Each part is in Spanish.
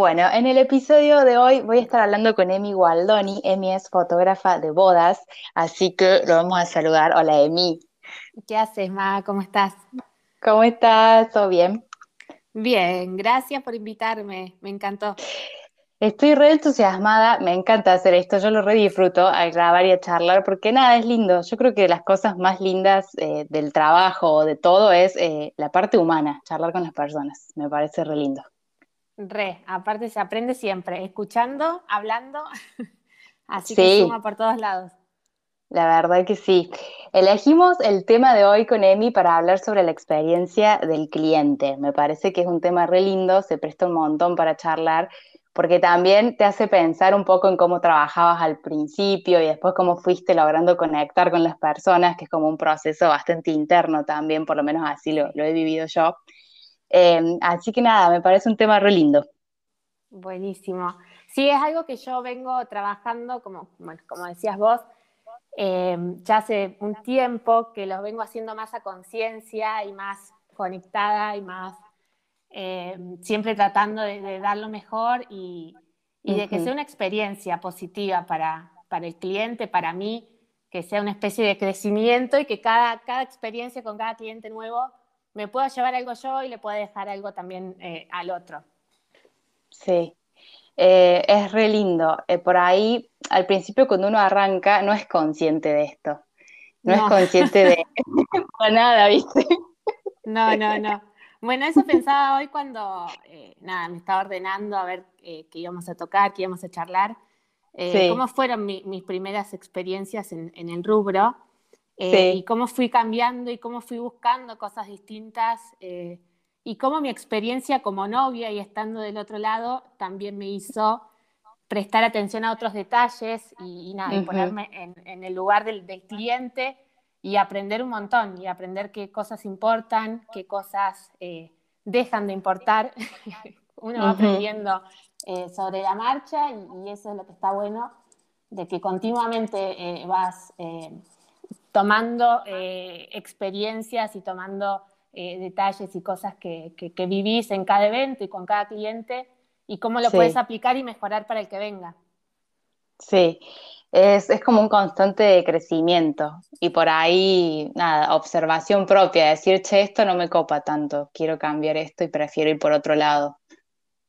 Bueno, en el episodio de hoy voy a estar hablando con Emi Gualdoni. Emi es fotógrafa de bodas, así que lo vamos a saludar. Hola, Emi. ¿Qué haces, Ma? ¿Cómo estás? ¿Cómo estás? ¿Todo bien? Bien, gracias por invitarme, me encantó. Estoy re entusiasmada, me encanta hacer esto, yo lo re disfruto a grabar y a charlar porque nada, es lindo. Yo creo que las cosas más lindas eh, del trabajo o de todo es eh, la parte humana, charlar con las personas, me parece re lindo. Re, aparte se aprende siempre, escuchando, hablando, así que suma por todos lados. La verdad que sí. Elegimos el tema de hoy con Emi para hablar sobre la experiencia del cliente. Me parece que es un tema re lindo, se presta un montón para charlar, porque también te hace pensar un poco en cómo trabajabas al principio y después cómo fuiste logrando conectar con las personas, que es como un proceso bastante interno también, por lo menos así lo, he vivido yo. Em, así que nada, me parece un tema re lindo. Buenísimo. Sí, es algo que yo vengo trabajando, como, como decías vos, Em, ya hace un tiempo que los vengo haciendo más a conciencia y más conectada y más em, siempre tratando de, dar lo mejor y, de que sea una experiencia positiva para, para, el cliente, para mí, que sea una especie de crecimiento y que cada, cada experiencia con cada cliente nuevo me pueda llevar algo yo y le pueda dejar algo también eh, al otro. Sí, eh, es re lindo. Eh, por ahí, al principio, cuando uno arranca, no es consciente de esto. No, es consciente de nada, ¿viste? No, no, no. Bueno, eso pensaba hoy cuando, nada, me estaba ordenando a ver qué íbamos a tocar, qué íbamos a charlar. Cómo fueron mis primeras experiencias en, el rubro. Y cómo fui cambiando y cómo fui buscando cosas distintas y cómo mi experiencia como novia y estando del otro lado también me hizo prestar atención a otros detalles y, nada, y ponerme en, el lugar del, cliente y aprender un montón y aprender qué cosas importan, qué cosas eh, dejan de importar. Uno va aprendiendo eh, sobre la marcha y, eso es lo que está bueno, de que continuamente eh, vas tomando experiencias y tomando eh, detalles y cosas que, que, vivís en cada evento y con cada cliente y cómo lo puedes aplicar y mejorar para el que venga. Sí, es, es, como un constante crecimiento y por ahí, nada, observación propia, decir, che, esto no me copa tanto, quiero cambiar esto y prefiero ir por otro lado.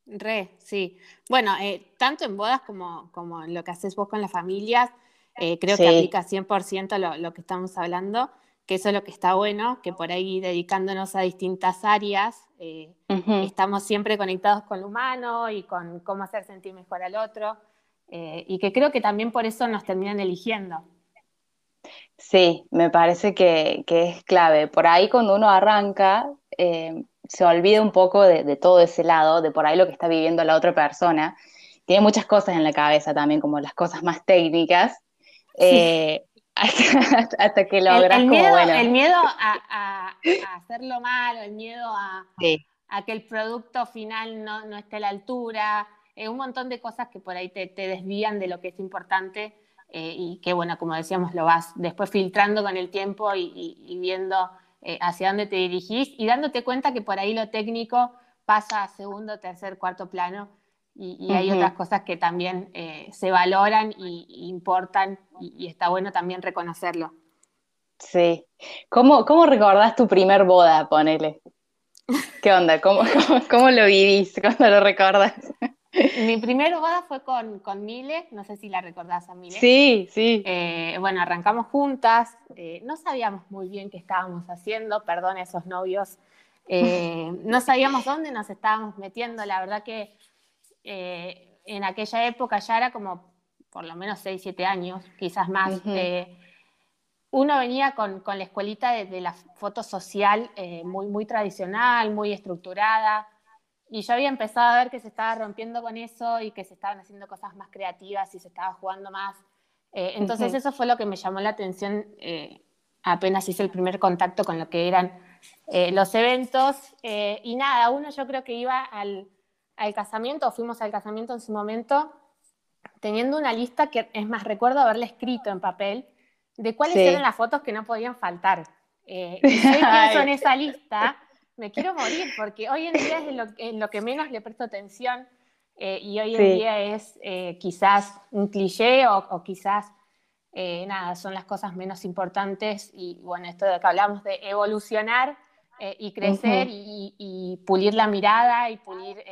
Re, sí. Bueno, eh, tanto en bodas como, como en lo que haces vos con las familias, eh, creo que aplica 100% lo, lo que estamos hablando que eso es lo que está bueno, que por ahí dedicándonos a distintas áreas, eh, estamos siempre conectados con lo humano y con cómo hacer sentir mejor al otro, eh, y que creo que también por eso nos terminan eligiendo. Sí, me parece que, es clave. Por ahí cuando uno arranca, eh, se olvida un poco de, todo ese lado, de por ahí lo que está viviendo la otra persona. Tiene muchas cosas en la cabeza también, como las cosas más técnicas. hasta, que logras el, miedo, como, bueno. El miedo a, hacerlo mal, el miedo a, que el producto final no, esté a la altura, eh, un montón de cosas que por ahí te, desvían de lo que es importante eh, y que, bueno, como decíamos, lo vas después filtrando con el tiempo y, viendo eh, hacia dónde te dirigís y dándote cuenta que por ahí lo técnico pasa a segundo, tercer, cuarto plano y, hay otras cosas que también eh, se valoran y, importan y, está bueno también reconocerlo. Sí. ¿Cómo, cómo recordás tu primer boda, ponele? ¿Qué onda? ¿Cómo, cómo, lo vivís? ¿Cómo lo recordás? Mi primer boda fue con, con Mile, no sé si la recordás a Mile. Sí, sí. Eh, bueno, arrancamos juntas, eh, no sabíamos muy bien qué estábamos haciendo, perdón a esos novios, no sabíamos dónde nos estábamos metiendo, la verdad que eh, en aquella época ya era como por lo menos 6, 7 años, quizás más. Eh, uno venía con, la escuelita de, la foto social eh, muy, muy tradicional, muy estructurada, y yo había empezado a ver que se estaba rompiendo con eso y que se estaban haciendo cosas más creativas y se estaba jugando más. entonces eso fue lo que me llamó la atención apenas hice el primer contacto con lo que eran los eventos. y nada, uno yo creo que iba al, al casamiento, o fuimos al casamiento en su momento, teniendo una lista que, es más, recuerdo haberle escrito en papel, de cuáles eran las fotos que no podían faltar. Eh, y si pienso en esa lista, me quiero morir, porque hoy en día es lo, lo que menos le presto atención. y hoy en día es quizás un cliché o, quizás, nada, son las cosas menos importantes y bueno, esto de que hablamos de evolucionar y crecer y, pulir la mirada y pulir,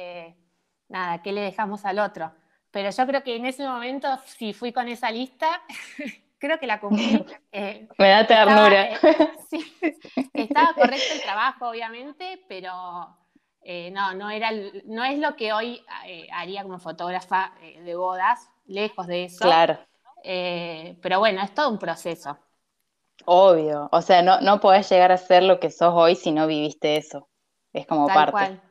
nada, qué le dejamos al otro. Pero yo creo que en ese momento, si fui con esa lista, creo que la cumplí. Eh, Me da ternura. Estaba, eh, sí, estaba correcto el trabajo, obviamente, pero eh, no, no, era, no es lo que hoy haría como fotógrafa de bodas, lejos de eso. Claro. pero bueno, es todo un proceso. Obvio, o sea, no, no podés llegar a ser lo que sos hoy si no viviste eso. Es como tal parte. Cual,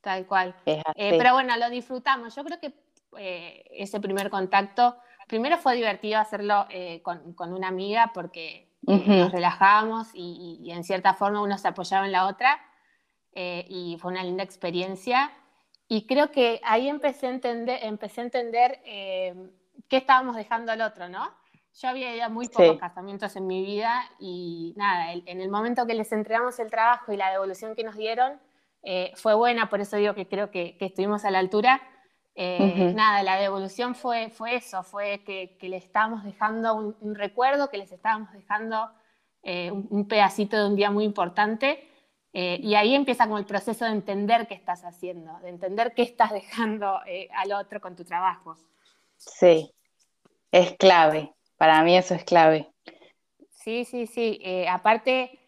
tal cual. pero bueno, lo disfrutamos. Yo creo que ese primer contacto primero fue divertido hacerlo eh, con, una amiga porque eh, nos relajábamos y, en cierta forma uno se apoyaba en la otra eh, y fue una linda experiencia. Y creo que ahí empecé a entender, empecé a entender qué estábamos dejando al otro, ¿no? Yo había ido a muy pocos casamientos en mi vida y nada, en el momento que les entregamos el trabajo y la devolución que nos dieron fue buena, por eso digo que creo que, que estuvimos a la altura eh, nada, la devolución fue, fue eso, fue que, que le estábamos dejando un, recuerdo, que les estábamos dejando eh, un, pedacito de un día muy importante. Eh, y ahí empieza como el proceso de entender qué estás haciendo, de entender qué estás dejando al otro con tu trabajo. Sí, es clave. Para mí eso es clave. Sí, sí, sí. aparte,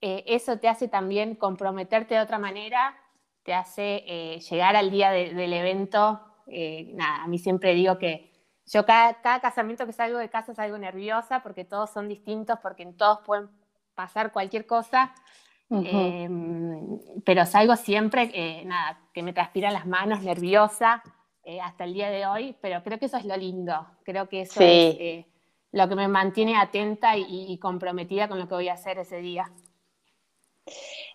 eso te hace también comprometerte de otra manera, te hace llegar al día del evento. Eh, nada, a mí siempre digo que yo cada, casamiento que salgo de casa salgo nerviosa porque todos son distintos, porque en todos pueden pasar cualquier cosa, em, pero salgo siempre, eh, nada, que me transpiran las manos, nerviosa, eh, hasta el día de hoy, pero creo que eso es lo lindo, creo que eso es lo que me mantiene atenta y, comprometida con lo que voy a hacer ese día.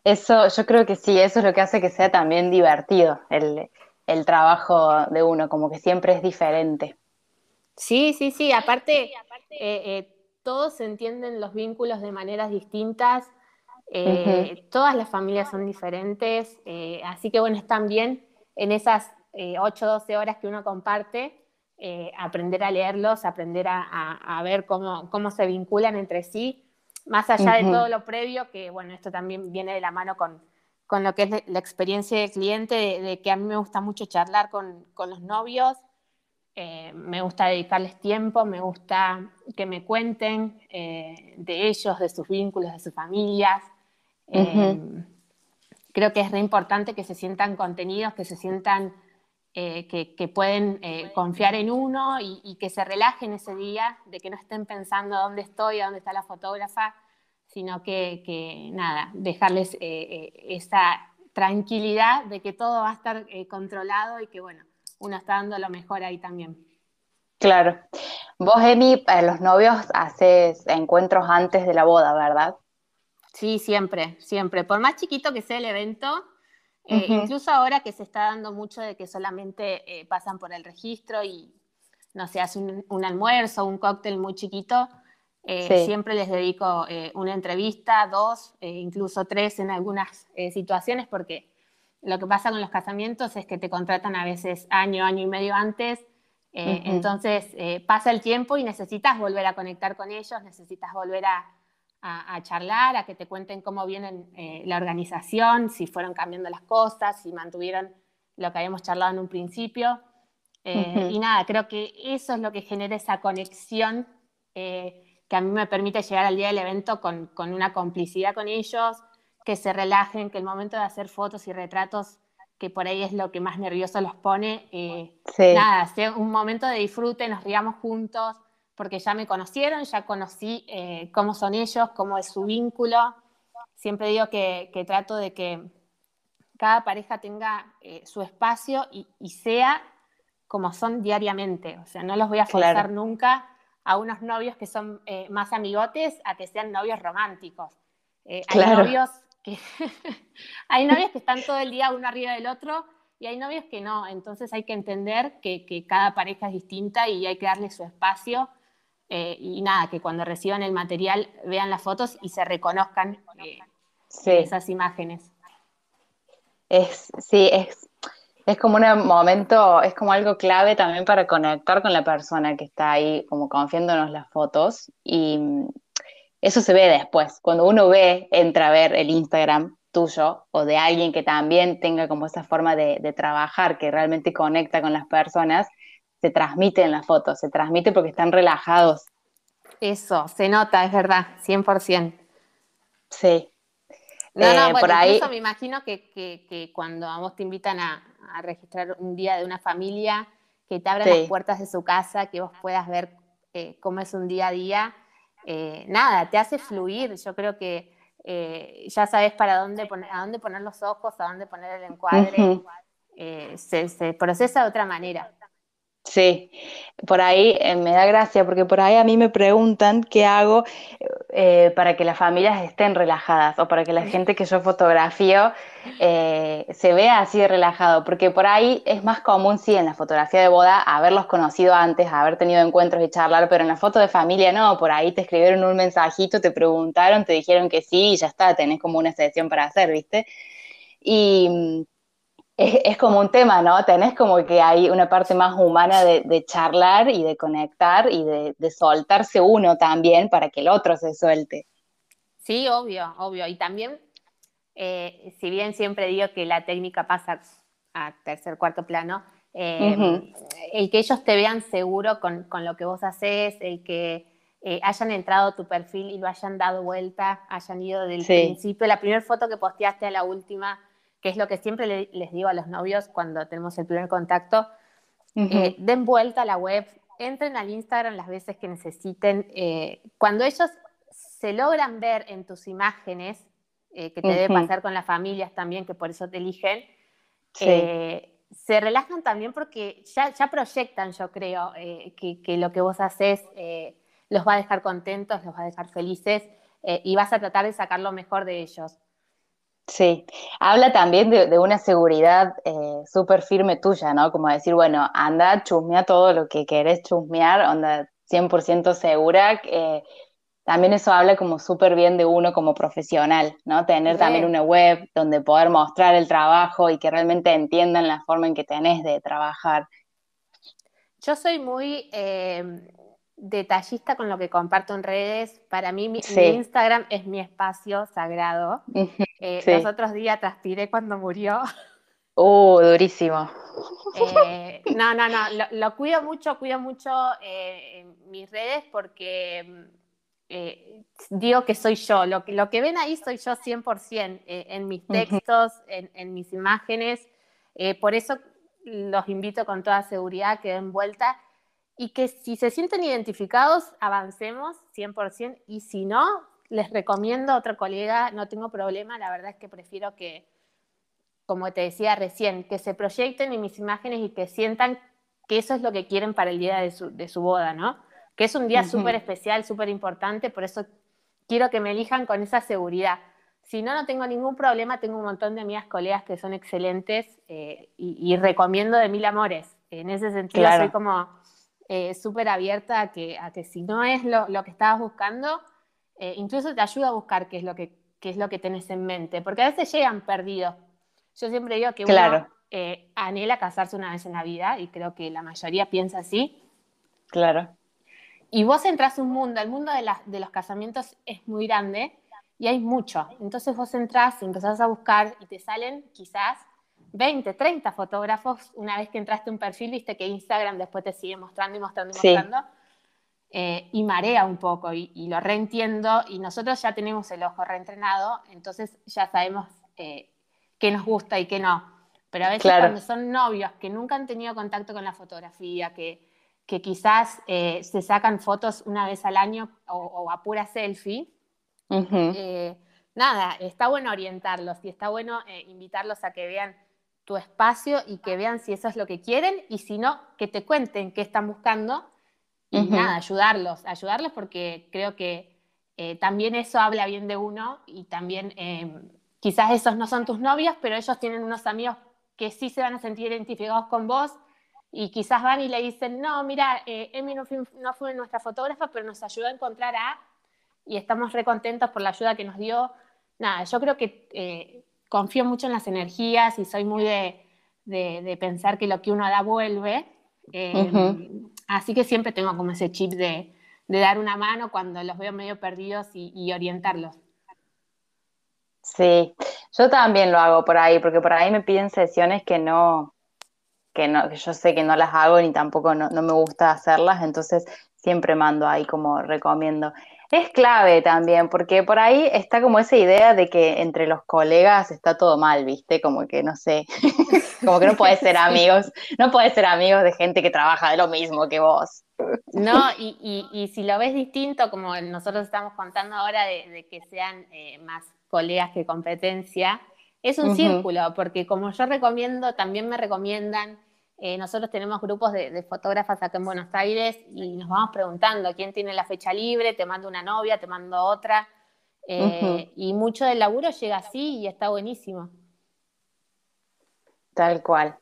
Eso, yo creo que sí, eso es lo que hace que sea también divertido, el, el trabajo de uno, como que siempre es diferente. Sí, sí, sí, aparte, eh, eh, todos entienden los vínculos de maneras distintas, eh, todas las familias son diferentes, así que bueno, es también en esas 8 o 12 horas que uno comparte, aprender a leerlos, aprender a, ver cómo, cómo, se vinculan entre sí, más allá de todo lo previo, que bueno, esto también viene de la mano con, con lo que es la experiencia del cliente, de, que a mí me gusta mucho charlar con, los novios, eh, me gusta dedicarles tiempo, me gusta que me cuenten eh, de ellos, de sus vínculos, de sus familias. Eh, creo que es re importante que se sientan contenidos, que se sientan que, pueden confiar en uno y, y, que se relajen ese día, de que no estén pensando dónde estoy, dónde está la fotógrafa, sino que, nada, dejarles eh, eh, esa tranquilidad de que todo va a estar eh, controlado y que, bueno, uno está dando lo mejor ahí también. Claro. Vos, Emi, los novios haces encuentros antes de la boda, ¿verdad? Sí, siempre, siempre. Por más chiquito que sea el evento, incluso ahora que se está dando mucho de que solamente pasan por el registro y no se hace un, un almuerzo, un cóctel muy chiquito, eh, siempre les dedico eh, una entrevista, dos, eh, incluso tres en algunas situaciones, porque lo que pasa con los casamientos es que te contratan a veces año, año y medio antes. Entonces pasa el tiempo y necesitas volver a conectar con ellos, necesitas volver a, a, charlar, a que te cuenten cómo viene la organización, si fueron cambiando las cosas, si mantuvieron lo que habíamos charlado en un principio. Y nada, creo que eso es lo que genera esa conexión que a mí me permite llegar al día del evento con, con, una complicidad con ellos, que se relajen, que el momento de hacer fotos y retratos, que por ahí es lo que más nervioso los pone, eh, nada, sea un momento de disfrute, nos riamos juntos, porque ya me conocieron, ya conocí eh, cómo son ellos, cómo es su vínculo. Siempre digo que, que trato de que cada pareja tenga eh, su espacio y, y, sea como son diariamente, o sea, no los voy a forzar nunca a unos novios que son eh, más amigotes a que sean novios románticos. Eh, hay novios que hay novios que están todo el día uno arriba del otro y hay novios que no. Entonces hay que entender que, cada pareja es distinta y hay que darle su espacio. Eh, y nada, que cuando reciban el material vean las fotos y se reconozcan esas imágenes. Es, sí, es, Es como un momento, es como algo clave también para conectar con la persona que está ahí, como confiándonos las fotos. Y mm, eso se ve después. Cuando uno ve, entra a ver el Instagram tuyo o de alguien que también tenga como esa forma de, de trabajar, que realmente conecta con las personas, se transmite en las fotos, se transmite porque están relajados. Eso, se nota, es verdad, 100%. Sí. No, no, eh, por ahí... me imagino que, cuando a vos te invitan a, registrar un día de una familia, que te abran las puertas de su casa, que vos puedas ver eh, cómo es un día a día, eh, nada, te hace fluir. Yo creo que ya sabes para dónde poner, a dónde poner los ojos, a dónde poner el encuadre. se procesa de otra manera. Sí, por ahí eh, me da gracia porque por ahí a mí me preguntan qué hago eh, para que las familias estén relajadas o para que la gente que yo fotografío eh, se vea así relajado, porque por ahí es más común, sí, en la fotografía de boda haberlos conocido antes, haber tenido encuentros y charlar, pero en la foto de familia no, por ahí te escribieron un mensajito, te preguntaron, te dijeron que sí y ya está, tenés como una sesión para hacer, ¿viste? Y es, como un tema, ¿no? Tenés como que hay una parte más humana de, charlar y de conectar y de, soltarse uno también para que el otro se suelte. Sí, obvio, obvio. Y también, eh, si bien siempre digo que la técnica pasa a tercer, cuarto plano, eh, el que ellos te vean seguro con, lo que vos haces, el que eh, hayan entrado a tu perfil y lo hayan dado vuelta, hayan ido del principio, la primera foto que posteaste a la última, que es lo que siempre les digo a los novios cuando tenemos el primer contacto, eh, den vuelta a la web, entren al Instagram las veces que necesiten. Eh, cuando ellos se logran ver en tus imágenes, eh, que te debe pasar con las familias también, que por eso te eligen, se relajan también porque ya, ya proyectan, yo creo, que, que, lo que vos haces los va a dejar contentos, los va a dejar felices y vas a tratar de sacar lo mejor de ellos. Sí, habla también de, una seguridad eh, súper firme tuya, ¿no? Como decir, bueno, anda, chusmea todo lo que querés chusmear, onda 100% segura. Eh, también eso habla como súper bien de uno como profesional, ¿no? Tener también una web donde poder mostrar el trabajo y que realmente entiendan la forma en que tenés de trabajar. Yo soy muy eh, detallista con lo que comparto en redes. Para mí, mi, Instagram es mi espacio sagrado. Eh, los otros días transpiré cuando murió. Uh, durísimo. Eh, no, no, no, lo, cuido mucho, cuido mucho eh, en mis redes porque digo que soy yo. Lo, lo, que ven ahí soy yo 100% en mis textos, en, en, mis imágenes. por eso los invito con toda seguridad que den vuelta y que si se sienten identificados, avancemos 100% y si no, les recomiendo a otro colega, no tengo problema, la verdad es que prefiero que, como te decía recién, que se proyecten en mis imágenes y que sientan que eso es lo que quieren para el día de su, de su boda, ¿no? Que es un día súper especial, súper importante, por eso quiero que me elijan con esa seguridad. Si no, no tengo ningún problema, tengo un montón de amigas, colegas que son excelentes eh, y, recomiendo de mil amores. En ese sentido, soy como eh, súper abierta a que, a que si no es lo, que estabas buscando, eh, incluso te ayuda a buscar qué es, lo que, es lo que tenés en mente, porque a veces llegan perdidos. Yo siempre digo que uno eh, anhela casarse una vez en la vida y creo que la mayoría piensa así. Claro. Y vos entras a un mundo, el mundo de, de los casamientos es muy grande y hay mucho. Entonces vos entras y empezás a buscar y te salen quizás 20, 30 fotógrafos, una vez que entraste un perfil, viste que Instagram después te sigue mostrando y mostrando y mostrando, eh, y marea un poco, y, lo reentiendo, y nosotros ya tenemos el ojo reentrenado, entonces ya sabemos eh, qué nos gusta y qué no. Pero a veces cuando son novios que nunca han tenido contacto con la fotografía, que, que quizás eh, se sacan fotos una vez al año o, a pura selfie, nada, está bueno orientarlos y está bueno invitarlos a que vean tu espacio y que vean si eso es lo que quieren y si no, que te cuenten qué están buscando y nada, ayudarlos, ayudarlos porque creo que eh, también eso habla bien de uno y también em, quizás esos no son tus novios, pero ellos tienen unos amigos que sí se van a sentir identificados con vos y quizás van y le dicen, no, mira, eh, Emi no fue, nuestra fotógrafa, pero nos ayudó a encontrar a y estamos recontentos por la ayuda que nos dio. Nada, yo creo que eh, confío mucho en las energías y soy muy de, de, pensar que lo que uno da vuelve. Em, así que siempre tengo como ese chip de, dar una mano cuando los veo medio perdidos y, orientarlos. Sí, yo también lo hago por ahí, porque por ahí me piden sesiones que no, que no, que yo sé que no las hago ni tampoco no, no me gusta hacerlas, entonces siempre mando ahí como recomiendo. Es clave también, porque por ahí está como esa idea de que entre los colegas está todo mal, ¿viste? Como que no sé, como que no puedes ser amigos, no puedes ser amigos de gente que trabaja de lo mismo que vos. No, y, si lo ves distinto, como nosotros estamos contando ahora de, que sean eh, más colegas que competencia, es un círculo, porque como yo recomiendo, también me recomiendan eh, nosotros tenemos grupos de, fotógrafas acá en Buenos Aires y nos vamos preguntando quién tiene la fecha libre, te mando una novia, te mando otra. Eh, y mucho del laburo llega así y está buenísimo. Tal cual.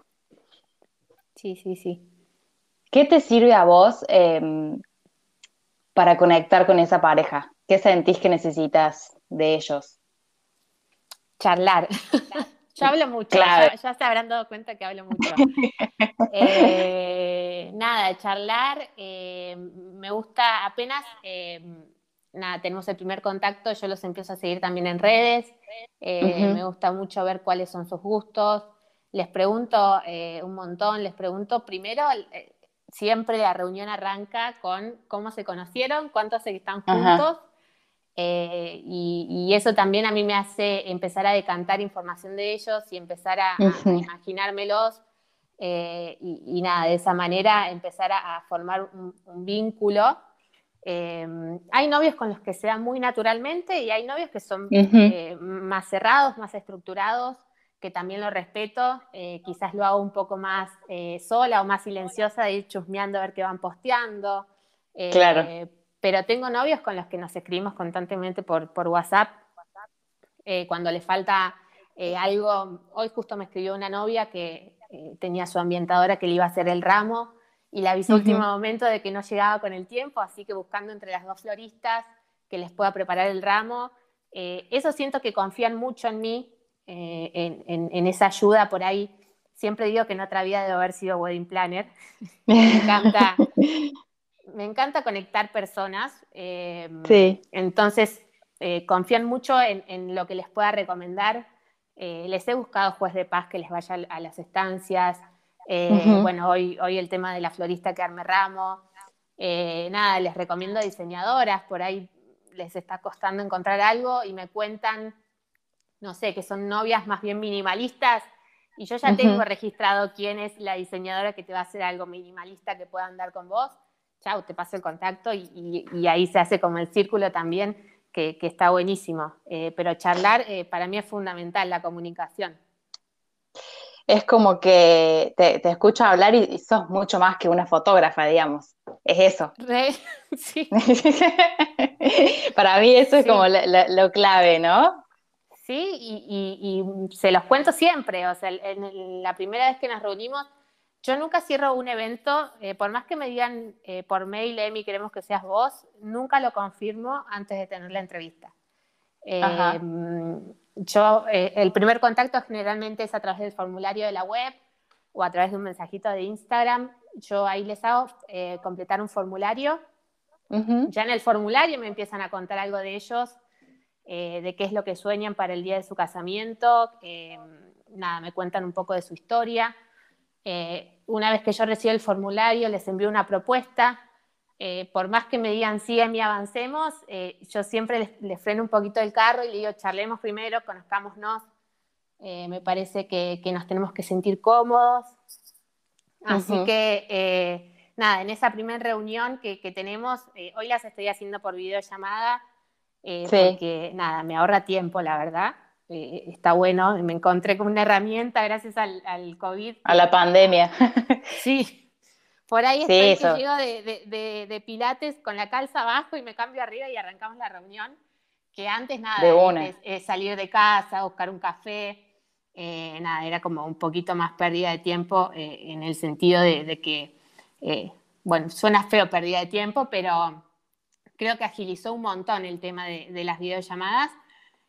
Sí, sí, sí. ¿Qué te sirve a vos em, para conectar con esa pareja? ¿Qué sentís que necesitas de ellos? Charlar. Yo hablo mucho, ya, se habrán dado cuenta que hablo mucho. Eh, nada, charlar, eh, me gusta apenas, eh, nada, tenemos el primer contacto, yo los empiezo a seguir también en redes, me gusta mucho ver cuáles son sus gustos, les pregunto un montón, les pregunto primero, siempre la reunión arranca con cómo se conocieron, cuántos están juntos. Eh, y, eso también a mí me hace empezar a decantar información de ellos y empezar a, imaginármelos eh, y, nada, de esa manera empezar a, formar un, vínculo. Eh, hay novios con los que se da muy naturalmente y hay novios que son más cerrados, más estructurados, que también lo respeto. quizás lo hago un poco más sola o más silenciosa de ir chusmeando a ver qué van posteando. claro pero tengo novios con los que nos escribimos constantemente por, por WhatsApp. Eh, cuando le falta eh, algo, hoy justo me escribió una novia que eh, tenía su ambientadora que le iba a hacer el ramo y le avisó último momento de que no llegaba con el tiempo, así que buscando entre las dos floristas que les pueda preparar el ramo. eso siento que confían mucho en mí, en, en, esa ayuda por ahí. Siempre digo que en otra vida debo haber sido wedding planner. me encanta me encanta conectar personas. Em, sí. Entonces, eh, confían mucho en, lo que les pueda recomendar. Eh, les he buscado juez de paz que les vaya a las estancias. Eh, bueno, hoy, hoy el tema de la florista que arme ramo. nada, les recomiendo diseñadoras, por ahí les está costando encontrar algo y me cuentan, no sé, que son novias más bien minimalistas y yo ya tengo registrado quién es la diseñadora que te va a hacer algo minimalista que pueda andar con vos chau, te paso el contacto y, ahí se hace como el círculo también, que, está buenísimo. Eh, pero charlar eh, para mí es fundamental, la comunicación. Es como que te, escucho hablar y, sos mucho más que una fotógrafa, digamos. Es eso. sí. para mí eso es como lo, clave, ¿no? Sí, y, se los cuento siempre. O sea, en la primera vez que nos reunimos, yo nunca cierro un evento, eh, por más que me digan eh, por mail, Emi, queremos que seas vos, nunca lo confirmo antes de tener la entrevista. Em, yo, eh, el primer contacto generalmente es a través del formulario de la web o a través de un mensajito de Instagram. Yo ahí les hago completar un formulario. Ya en el formulario me empiezan a contar algo de ellos, de qué es lo que sueñan para el día de su casamiento. Em, nada, me cuentan un poco de su historia eh, una vez que yo recibo el formulario, les envío una propuesta. Eh, por más que me digan sí, a mí avancemos, eh, yo siempre les, freno un poquito el carro y le digo, charlemos primero, conozcámonos. me parece que, nos tenemos que sentir cómodos. Así que, nada, en esa primera reunión que, tenemos, hoy las estoy haciendo por videollamada, porque, nada, me ahorra tiempo, la verdad. Eh, está bueno, me encontré con una herramienta gracias al, al COVID. A la pandemia. sí, por ahí estoy que llego de, de, pilates con la calza abajo y me cambio arriba y arrancamos la reunión, que antes nada, es, salir de casa, buscar un café, eh, nada, era como un poquito más pérdida de tiempo eh, en el sentido de, que, bueno, suena feo pérdida de tiempo, pero creo que agilizó un montón el tema de, las videollamadas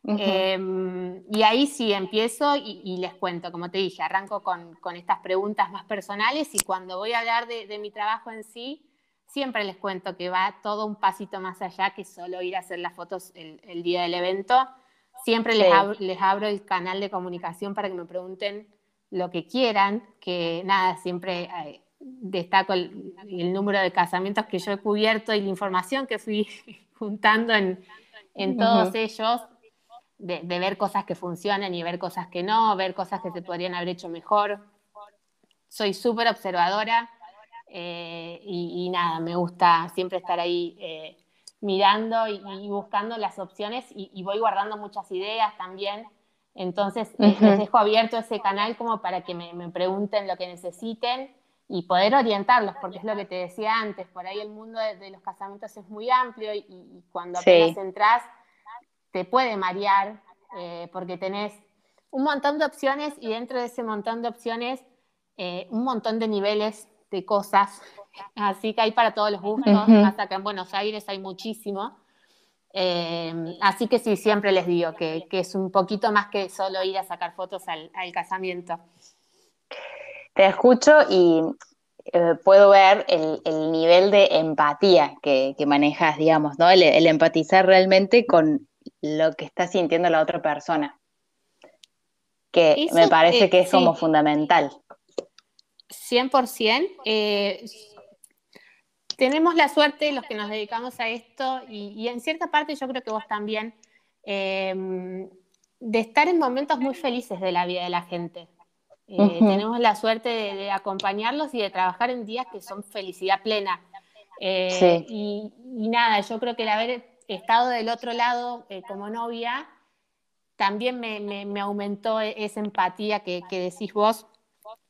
Em, y ahí sí empiezo y, les cuento, como te dije, arranco con, estas preguntas más personales y cuando voy a hablar de, mi trabajo en sí, siempre les cuento que va todo un pasito más allá que solo ir a hacer las fotos el, día del evento. Siempre les, abro, el canal de comunicación para que me pregunten lo que quieran, que nada, siempre eh, destaco el, número de casamientos que yo he cubierto y la información que fui juntando en, todos ellos de, ver cosas que funcionan y ver cosas que no, ver cosas que se podrían haber hecho mejor. Soy súper observadora eh, y, nada, me gusta siempre estar ahí eh, mirando y, buscando las opciones y, voy guardando muchas ideas también. Entonces, les dejo abierto ese canal como para que me, pregunten lo que necesiten y poder orientarlos, porque es lo que te decía antes, por ahí el mundo de, los casamientos es muy amplio y, cuando apenas entras te puede marear eh, porque tenés un montón de opciones y dentro de ese montón de opciones eh, un montón de niveles de cosas. Así que hay para todos los gustos, hasta que en Buenos Aires hay muchísimo. Eh, así que sí, siempre les digo que, es un poquito más que solo ir a sacar fotos al, casamiento. Te escucho y puedo ver el, nivel de empatía que, manejas, digamos, ¿no? el, empatizar realmente con lo que está sintiendo la otra persona. Que me parece que es como fundamental. 100%. Eh, tenemos la suerte, los que nos dedicamos a esto, y, en cierta parte yo creo que vos también, em, de estar en momentos muy felices de la vida de la gente. Eh, tenemos la suerte de, acompañarlos y de trabajar en días que son felicidad plena. Eh, y, y, nada, yo creo que el haber estado del otro lado eh, como novia, también me, aumentó e, esa empatía que, decís vos,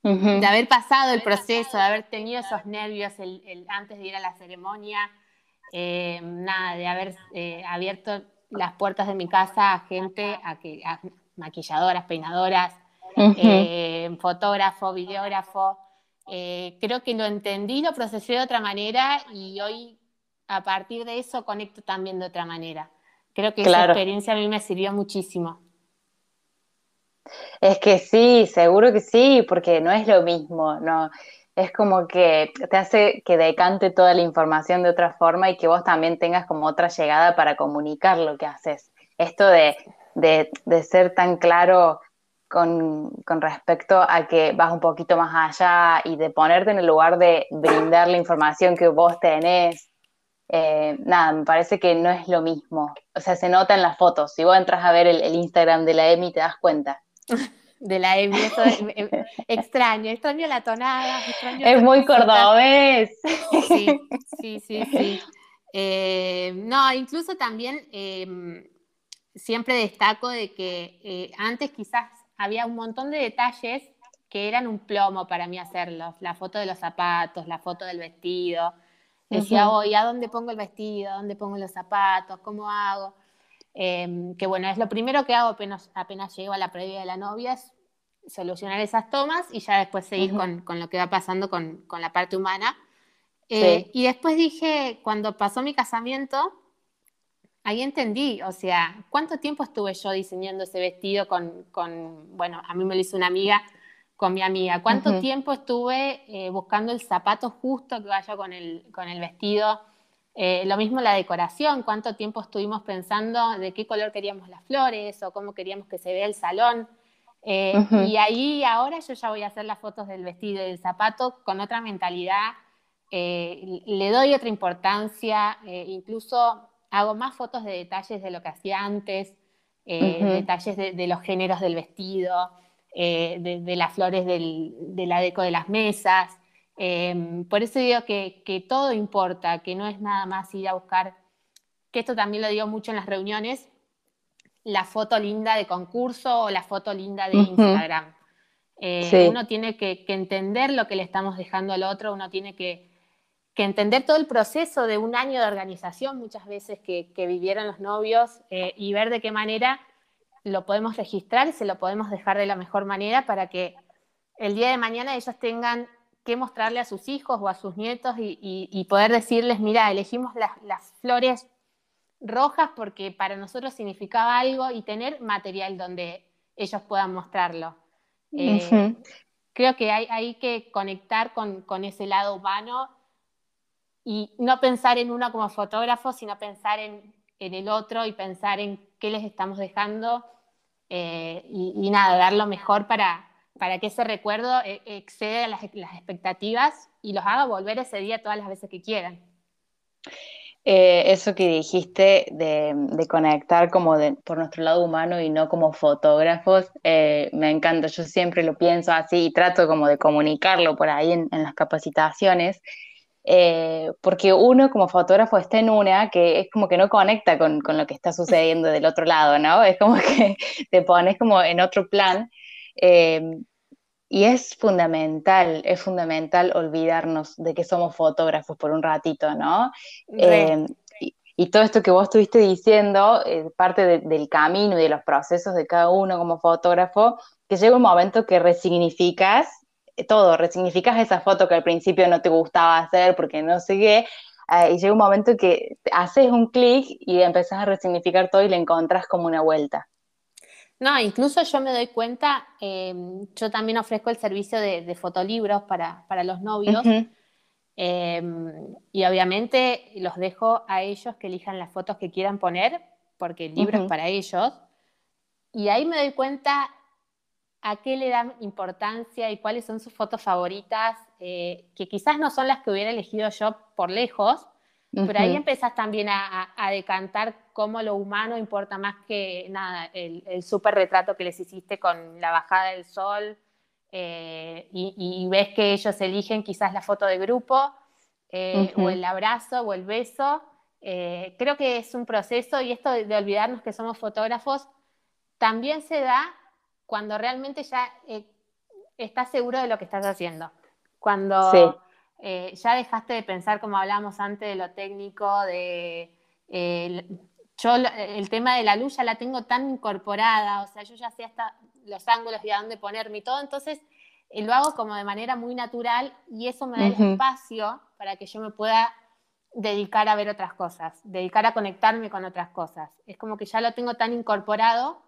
de haber pasado el proceso, de haber tenido esos nervios el, antes de ir a la ceremonia, eh, nada, de haber eh, abierto las puertas de mi casa a gente, a, que, maquilladoras, peinadoras, fotógrafo, videógrafo. creo que lo entendí, lo procesé de otra manera y hoy a partir de eso conecto también de otra manera. Creo que esa experiencia a mí me sirvió muchísimo. Es que sí, seguro que sí, porque no es lo mismo, no. Es como que te hace que decante toda la información de otra forma y que vos también tengas como otra llegada para comunicar lo que haces. Esto de, ser tan claro con, con, respecto a que vas un poquito más allá y de ponerte en el lugar de brindar la información que vos tenés eh, nada, me parece que no es lo mismo. O sea, se nota en las fotos. Si vos entras a ver el, Instagram de la Emi, te das cuenta. De la Emi, eso es extraño, extraño la tonada. es muy cordobés. Sí, sí, sí, sí. Eh, no, incluso también em, siempre destaco de que eh, antes quizás había un montón de detalles que eran un plomo para mí hacerlos. La foto de los zapatos, la foto del vestido, Decía, hoy, ¿a dónde pongo el vestido? ¿A dónde pongo los zapatos? ¿Cómo hago? Em, que bueno, es lo primero que hago apenas, apenas llego a la previa de la novia, es solucionar esas tomas y ya después seguir con, con, lo que va pasando con, con la parte humana. Eh, y después dije, cuando pasó mi casamiento, ahí entendí, o sea, ¿cuánto tiempo estuve yo diseñando ese vestido con, con bueno, a mí me lo hizo una amiga con mi amiga. ¿Cuánto tiempo estuve eh, buscando el zapato justo que vaya con el, con el vestido? Eh, lo mismo la decoración, cuánto tiempo estuvimos pensando de qué color queríamos las flores o cómo queríamos que se vea el salón. Eh, y ahí ahora yo ya voy a hacer las fotos del vestido y del zapato con otra mentalidad, le doy otra importancia, incluso hago más fotos de detalles de lo que hacía antes, detalles de, los géneros del vestido. Eh, de, las flores de la deco de las mesas. Em, por eso digo que, todo importa, que no es nada más ir a buscar, que esto también lo digo mucho en las reuniones, la foto linda de concurso o la foto linda de Instagram. Eh, uno tiene que, entender lo que le estamos dejando al otro, uno tiene que, entender todo el proceso de un año de organización muchas veces que, vivieron los novios eh, y ver de qué manera lo podemos registrar y se lo podemos dejar de la mejor manera para que el día de mañana ellos tengan que mostrarle a sus hijos o a sus nietos y, poder decirles, mira, elegimos las, flores rojas porque para nosotros significaba algo y tener material donde ellos puedan mostrarlo. Eh, creo que hay, que conectar con, ese lado humano y no pensar en uno como fotógrafo, sino pensar en, el otro y pensar en qué les estamos dejando eh, y, nada, dar lo mejor para, para que ese recuerdo eh, exceda las, las expectativas y los haga volver ese día todas las veces que quieran. Eh, eso que dijiste de, conectar como por nuestro lado humano y no como fotógrafos, me encanta. Yo siempre lo pienso así y trato como de comunicarlo por ahí en, las capacitaciones, eh, porque uno como fotógrafo está en una que es como que no conecta con, con, lo que está sucediendo del otro lado, ¿no? Es como que te pones como en otro plan. Y es fundamental, es fundamental olvidarnos de que somos fotógrafos por un ratito, ¿no? Eh, y, todo esto que vos estuviste diciendo, eh, parte del camino y de los procesos de cada uno como fotógrafo, que llega un momento que resignificas eh, todo, resignificas esa foto que al principio no te gustaba hacer porque no sé qué, y llega un momento que haces un clic y empezás a resignificar todo y le encontrás como una vuelta. No, incluso yo me doy cuenta, em, yo también ofrezco el servicio de, fotolibros para, los novios em, y obviamente los dejo a ellos que elijan las fotos que quieran poner porque el libro es para ellos y ahí me doy cuenta a qué le dan importancia y cuáles son sus fotos favoritas, eh, que quizás no son las que hubiera elegido yo por lejos, pero ahí empezás también a, decantar cómo lo humano importa más que nada, el, el super retrato que les hiciste con la bajada del sol, eh, y, ves que ellos eligen quizás la foto de grupo, eh, o el abrazo, o el beso. Eh, creo que es un proceso, y esto de, olvidarnos que somos fotógrafos, también se da cuando realmente ya estás seguro de lo que estás haciendo. Cuando eh, ya dejaste de pensar, como hablábamos antes, de lo técnico, de... Eh, yo el tema de la luz ya la tengo tan incorporada, o sea, yo ya sé hasta los ángulos y a dónde ponerme y todo, entonces eh, lo hago como de manera muy natural y eso me da el espacio para que yo me pueda dedicar a ver otras cosas, dedicar a conectarme con otras cosas. Es como que ya lo tengo tan incorporado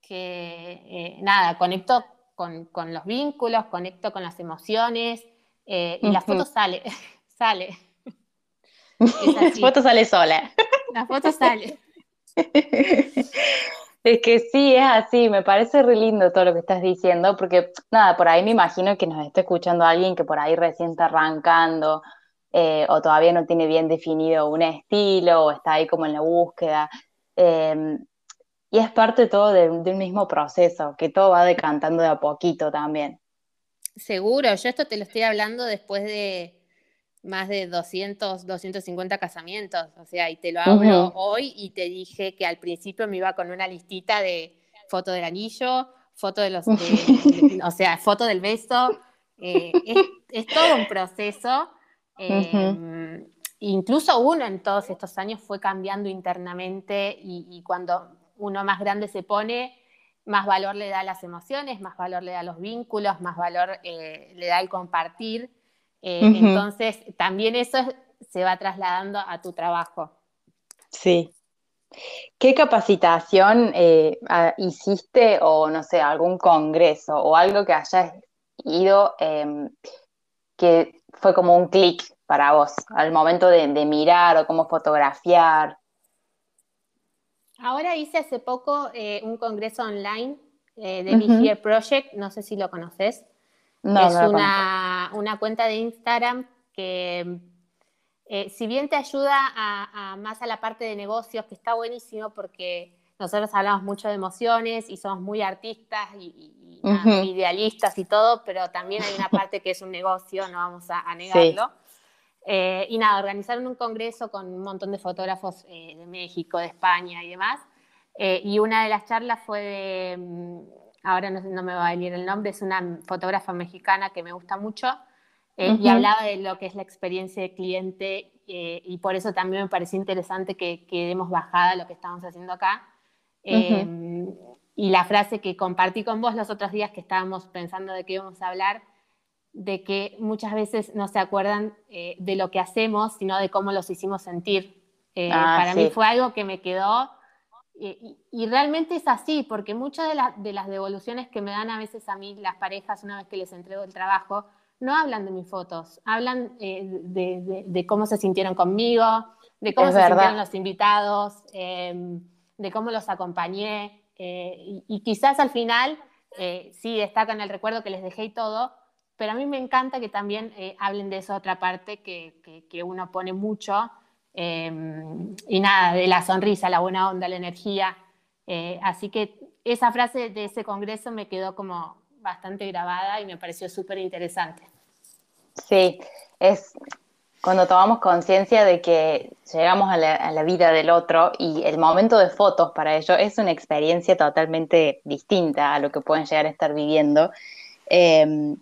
que, nada, conecto con, con, los vínculos, conecto con las emociones, eh, y la foto sale, sale. La foto sale sola. La foto sale. Es que sí, es así, me parece re lindo todo lo que estás diciendo, porque nada, por ahí me imagino que nos está escuchando alguien que por ahí recién está arrancando eh, o todavía no tiene bien definido un estilo o está ahí como en la búsqueda. Em, y es parte todo de, de, un mismo proceso, que todo va decantando de a poquito también. Seguro, yo esto te lo estoy hablando después de más de 200, 250 casamientos, o sea, y te lo hablo hoy y te dije que al principio me iba con una listita de foto del anillo, foto de los, o sea, foto del beso, eh, es, todo un proceso. Em, incluso uno en todos estos años fue cambiando internamente y cuando uno más grande se pone, más valor le da a las emociones, más valor le da a los vínculos, más valor eh, le da el compartir. Eh, entonces, también eso se va trasladando a tu trabajo. Sí. ¿Qué capacitación eh, hiciste o, no sé, algún congreso o algo que hayas ido em, que fue como un clic para vos al momento de mirar o cómo fotografiar? Ahora hice hace poco eh, un congreso online eh, de uh Project, no sé si lo conoces. No, es una, una, cuenta de Instagram que, eh, si bien te ayuda a, más a la parte de negocios, que está buenísimo porque nosotros hablamos mucho de emociones y somos muy artistas y, idealistas y todo, pero también hay una parte que es un negocio, no vamos a, negarlo. Eh, y nada, organizaron un congreso con un montón de fotógrafos eh, de México, de España y demás. Eh, y una de las charlas fue de, mm, ahora no, no, me va a venir el nombre, es una fotógrafa mexicana que me gusta mucho. Y hablaba de lo que es la experiencia de cliente y por eso también me pareció interesante que, que demos bajada lo que estamos haciendo acá. Y la frase que compartí con vos los otros días que estábamos pensando de qué íbamos a hablar de que muchas veces no se acuerdan eh, de lo que hacemos, sino de cómo los hicimos sentir. Eh, ah, para mí fue algo que me quedó y, realmente es así, porque muchas de, de, las devoluciones que me dan a veces a mí las parejas una vez que les entrego el trabajo, no hablan de mis fotos, hablan eh, de, cómo se sintieron conmigo, de cómo se sintieron los invitados, em, de cómo los acompañé. Eh, y, quizás al final eh, sí destacan el recuerdo que les dejé y todo, pero a mí me encanta que también hablen de esa otra parte que, que uno pone mucho. Em, y nada, de la sonrisa, la buena onda, la energía. así que esa frase de ese congreso me quedó como bastante grabada y me pareció súper interesante. Sí, es cuando tomamos conciencia de que llegamos a la, vida del otro y el momento de fotos para ello es una experiencia totalmente distinta a lo que pueden llegar a estar viviendo. Em,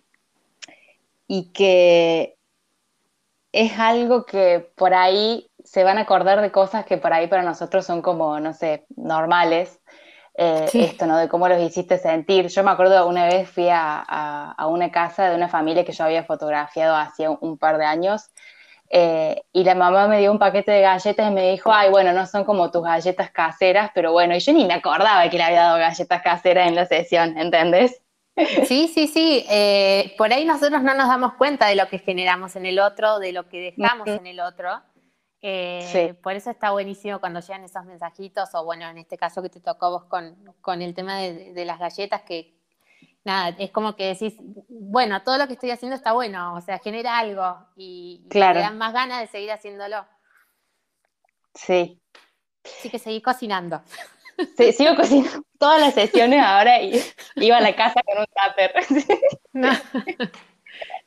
y que es algo que por ahí se van a acordar de cosas que por ahí para nosotros son como, no sé, normales, eh, esto, ¿no? De cómo los hiciste sentir. Yo me acuerdo una vez fui a, una casa de una familia que yo había fotografiado hacía un, par de años eh, y la mamá me dio un paquete de galletas y me dijo, ay, bueno, no son como tus galletas caseras, pero bueno, y yo ni me acordaba que le había dado galletas caseras en la sesión, ¿entendés? Sí, sí, sí. Eh, por ahí nosotros no nos damos cuenta de lo que generamos en el otro, de lo que dejamos en el otro. Eh, por eso está buenísimo cuando llegan esos mensajitos, o bueno, en este caso que te tocó vos con, el tema de, las galletas, que nada, es como que decís, bueno, todo lo que estoy haciendo está bueno, o sea, genera algo y, te dan más ganas de seguir haciéndolo. Sí. Así que seguí cocinando. Sí, sigo cocinando todas las sesiones ahora y iba a la casa con un tupper. No.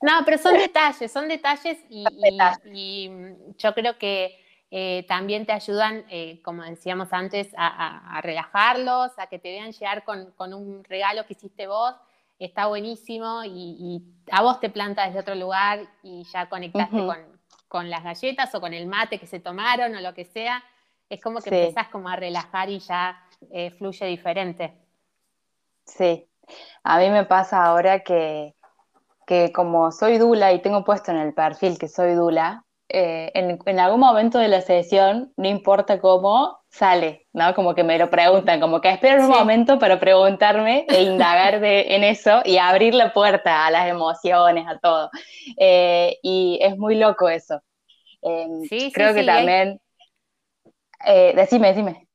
No, pero son detalles, son detalles y, mm, yo creo que eh, también te ayudan, eh, como decíamos antes, a, relajarlos, a que te vean llegar con, un regalo que hiciste vos. Está buenísimo y, a vos te planta desde otro lugar y ya conectaste con, las galletas o con el mate que se tomaron o lo que sea. Es como que empezás como a relajar y ya eh, fluye diferente. Sí, a mí me pasa ahora que que como soy Dula y tengo puesto en el perfil que soy Dula, eh, en, algún momento de la sesión, no importa cómo, sale, ¿no? Como que me lo preguntan, como que esperan un momento para preguntarme e indagar de, en eso y abrir la puerta a las emociones, a todo. Eh, y es muy loco eso. Em, sí, creo que también... Eh, decime, decime.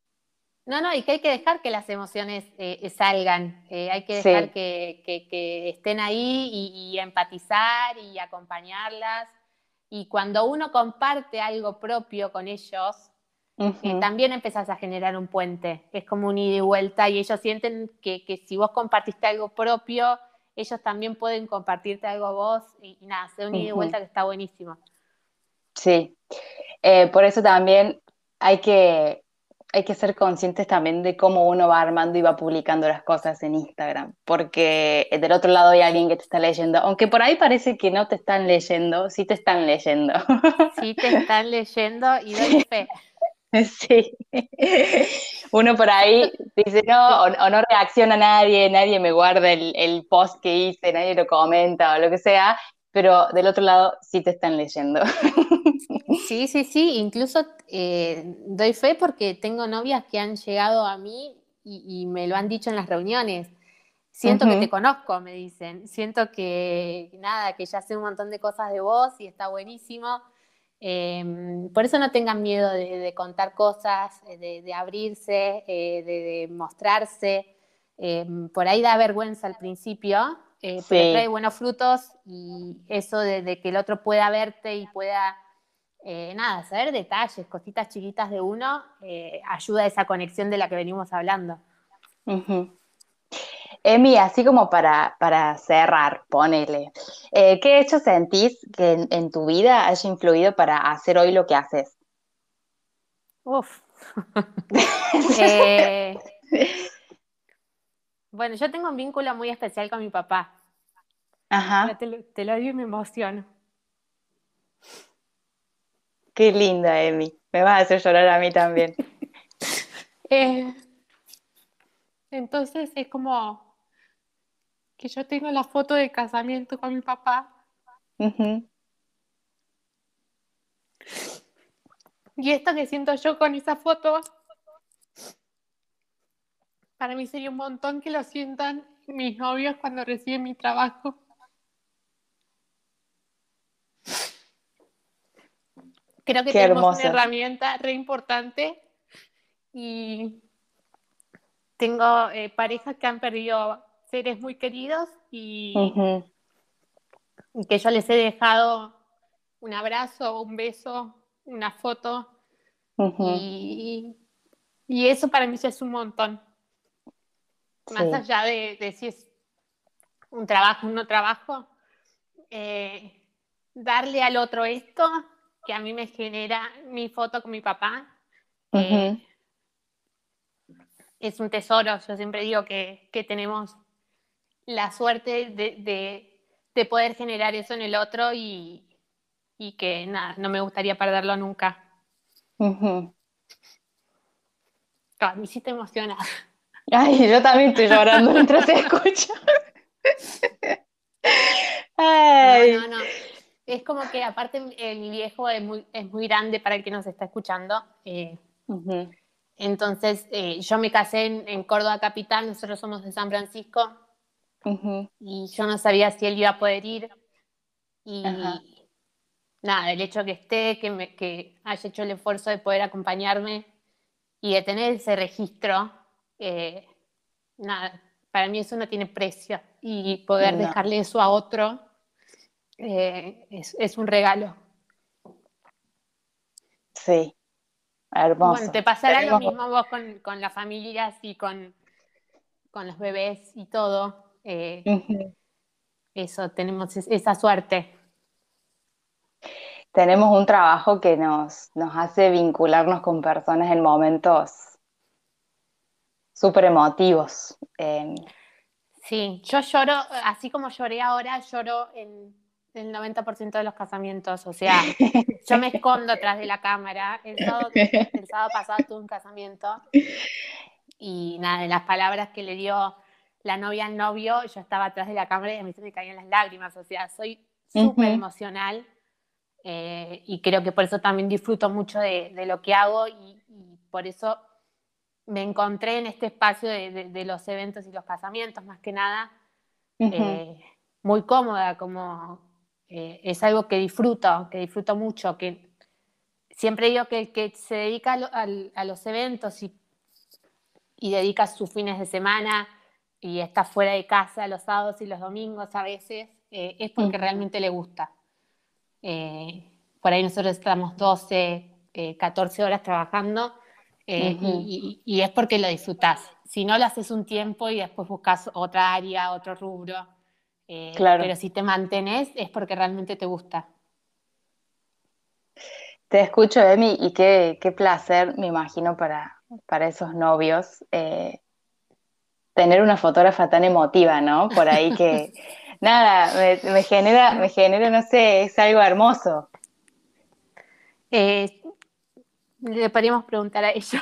No, no, y que hay que dejar que las emociones eh, salgan, eh, hay que dejar que, estén ahí y, empatizar y acompañarlas. Y cuando uno comparte algo propio con ellos, también empezás a generar un puente. Es como un ida y vuelta y ellos sienten que, si vos compartiste algo propio, ellos también pueden compartirte algo vos y, nada, hacer un ida y vuelta que está buenísimo. Sí, por eso también hay que hay que ser conscientes también de cómo uno va armando y va publicando las cosas en Instagram, porque del otro lado hay alguien que te está leyendo, aunque por ahí parece que no te están leyendo, sí te están leyendo. Sí te están leyendo y doy fe. Sí. Uno por ahí dice no, o, no reacciona a nadie, nadie me guarda el, el post que hice, nadie lo comenta o lo que sea, pero del otro lado sí te están leyendo. Sí, sí, sí, incluso eh, doy fe porque tengo novias que han llegado a mí y, me lo han dicho en las reuniones. Siento que te conozco, me dicen. Siento que, nada, que ya sé un montón de cosas de vos y está buenísimo. Em, por eso no tengan miedo de, contar cosas, de, abrirse, eh, de, mostrarse. Em, por ahí da vergüenza al principio, eh, pero trae buenos frutos y eso de, que el otro pueda verte y pueda eh, nada, saber detalles, cositas chiquitas de uno, eh, ayuda a esa conexión de la que venimos hablando. Emi, así como para, cerrar, ponele, eh, ¿qué hecho sentís que en, tu vida haya influido para hacer hoy lo que haces? Uf. bueno, yo tengo un vínculo muy especial con mi papá. Ajá. Te, te lo digo y me emociono. Qué linda, Emi. Me vas a hacer llorar a mí también. Eh, entonces es como que yo tengo la foto de casamiento con mi papá. Y esto que siento yo con esa foto, para mí sería un montón que lo sientan mis novios cuando reciben mi trabajo. Creo que tenemos una herramienta re importante y tengo eh, parejas que han perdido seres muy queridos y, que yo les he dejado un abrazo, un beso, una foto. Y, eso para mí es un montón. Más allá de, si es un trabajo o no trabajo, eh, darle al otro esto que a mí me genera mi foto con mi papá. Eh, es un tesoro. Yo siempre digo que, tenemos la suerte de, poder generar eso en el otro y, que nada, no me gustaría perderlo nunca. me hiciste emocionada. Ay, yo también estoy llorando mientras te escucho. Ay. No, no, no. Es como que aparte eh, mi viejo es muy, es muy grande para el que nos está escuchando. Eh, entonces eh, yo me casé en, Córdoba Capital, nosotros somos de San Francisco y yo no sabía si él iba a poder ir. Y nada, el hecho que esté, que, me, que haya hecho el esfuerzo de poder acompañarme y de tener ese registro, nada, para mí eso no tiene precio. Y poder dejarle eso a otro eh, es, un regalo. Sí, hermoso. Bueno, te pasará lo mismo vos con, las familias y con, los bebés y todo. Eh, eso, tenemos esa suerte. Tenemos un trabajo que nos, nos hace vincularnos con personas en momentos súper emotivos. Eh, sí, yo lloro, así como lloré ahora, lloro en el 90% de los casamientos. O sea, yo me escondo atrás de la cámara. El sábado, pasado tuve un casamiento y nada, de las palabras que le dio la novia al novio, yo estaba atrás de la cámara y a mí se me caían las lágrimas. O sea, soy súper emocional eh, y creo que por eso también disfruto mucho de, lo que hago y, por eso me encontré en este espacio de, los eventos y los casamientos, más que nada. Eh, muy cómoda, como, eh, es algo que disfruto, que disfruto mucho, que siempre digo que el que se dedica a, los eventos y, dedica sus fines de semana y está fuera de casa los sábados y los domingos a veces, eh, es porque realmente le gusta. Eh, por ahí nosotros estamos 12, 14 horas trabajando y, y, es porque lo disfrutas. Si no lo haces un tiempo y después buscas otra área, otro rubro, eh, claro. Pero si te mantenés es porque realmente te gusta. Te escucho, Emi, y qué, placer, me imagino, para, para esos novios eh, tener una fotógrafa tan emotiva, ¿no? Por ahí que, nada, me, genera, me genera, no sé, es algo hermoso. Eh, le podríamos preguntar a ellos.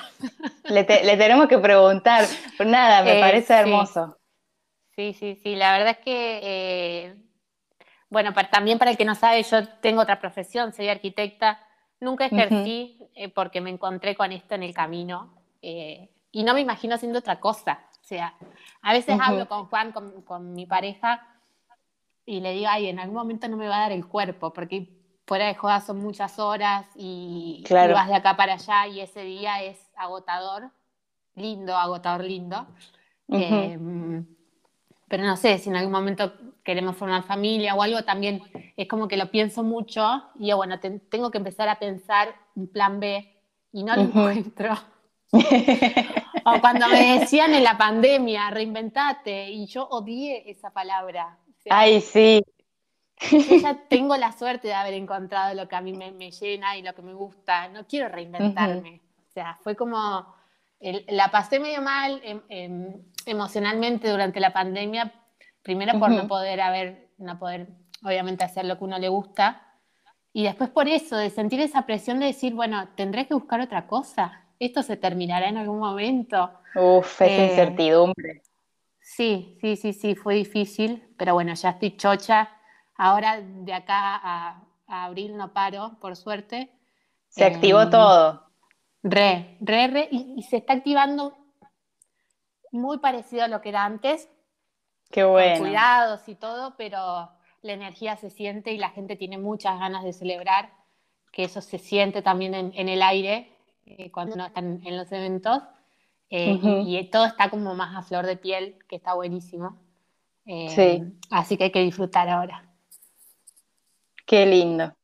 Le, tenemos que preguntar, nada, me parece hermoso. Sí, sí, sí, la verdad es que, eh, bueno, también para el que no sabe, yo tengo otra profesión, soy arquitecta, nunca ejercí eh, porque me encontré con esto en el camino eh, y no me imagino haciendo otra cosa. O sea, a veces hablo con Juan, con, mi pareja, y le digo, ay, en algún momento no me va a dar el cuerpo, porque fuera de joda son muchas horas y, vas de acá para allá y ese día es agotador, lindo, agotador, lindo. Pero no sé, si en algún momento queremos formar familia o algo, también es como que lo pienso mucho y yo, bueno, tengo que empezar a pensar un plan B y no lo encuentro. o cuando me decían en la pandemia, reinventate, y yo odié esa palabra. Ay, sí. Yo ya tengo la suerte de haber encontrado lo que a mí me, llena y lo que me gusta. No quiero reinventarme. O sea, fue como la pasé medio mal em, em, emocionalmente durante la pandemia, primero por no poder haber, no poder obviamente hacer lo que uno le gusta, y después por eso, de sentir esa presión de decir, bueno, tendré que buscar otra cosa, esto se terminará en algún momento. Uf, esa eh, incertidumbre. Sí, sí, sí, sí, fue difícil, pero bueno, ya estoy chocha. Ahora de acá a, a abril no paro, por suerte. Se activó em, todo. Re, re, re, y, se está activando muy parecido a lo que era antes. Qué bueno. Con cuidados y todo, pero la energía se siente y la gente tiene muchas ganas de celebrar, que eso se siente también en, el aire eh, cuando no están en los eventos. Eh, y, todo está como más a flor de piel, que está buenísimo. Eh, sí. Así que hay que disfrutar ahora. Qué lindo.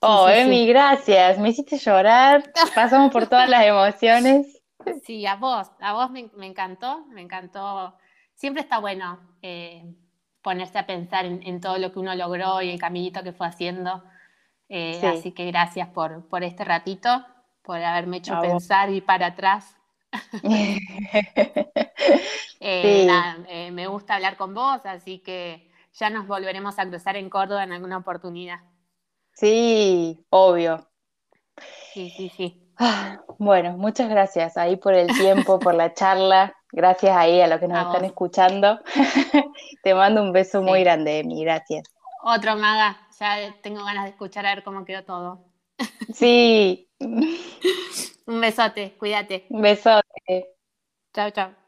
Oh, Emi, gracias. Me hiciste llorar. Pasamos por todas las emociones. Sí, a vos, a vos me, encantó, me encantó. Siempre está bueno eh, ponerse a pensar en, todo lo que uno logró y el caminito que fue haciendo. Así que gracias por, por este ratito, por haberme hecho pensar y para atrás Eh, eh, me gusta hablar con vos, así que ya nos volveremos a cruzar en Córdoba en alguna oportunidad. Sí, obvio. Sí, sí, sí. Ah, bueno, muchas gracias ahí por el tiempo, por la charla. Gracias ahí a los que nos están escuchando. Te mando un beso muy grande, Emi. Gracias. Otro, Maga. Ya tengo ganas de escuchar a ver cómo quedó todo. Sí. Un besote, cuídate. Un besote. Chao, chao.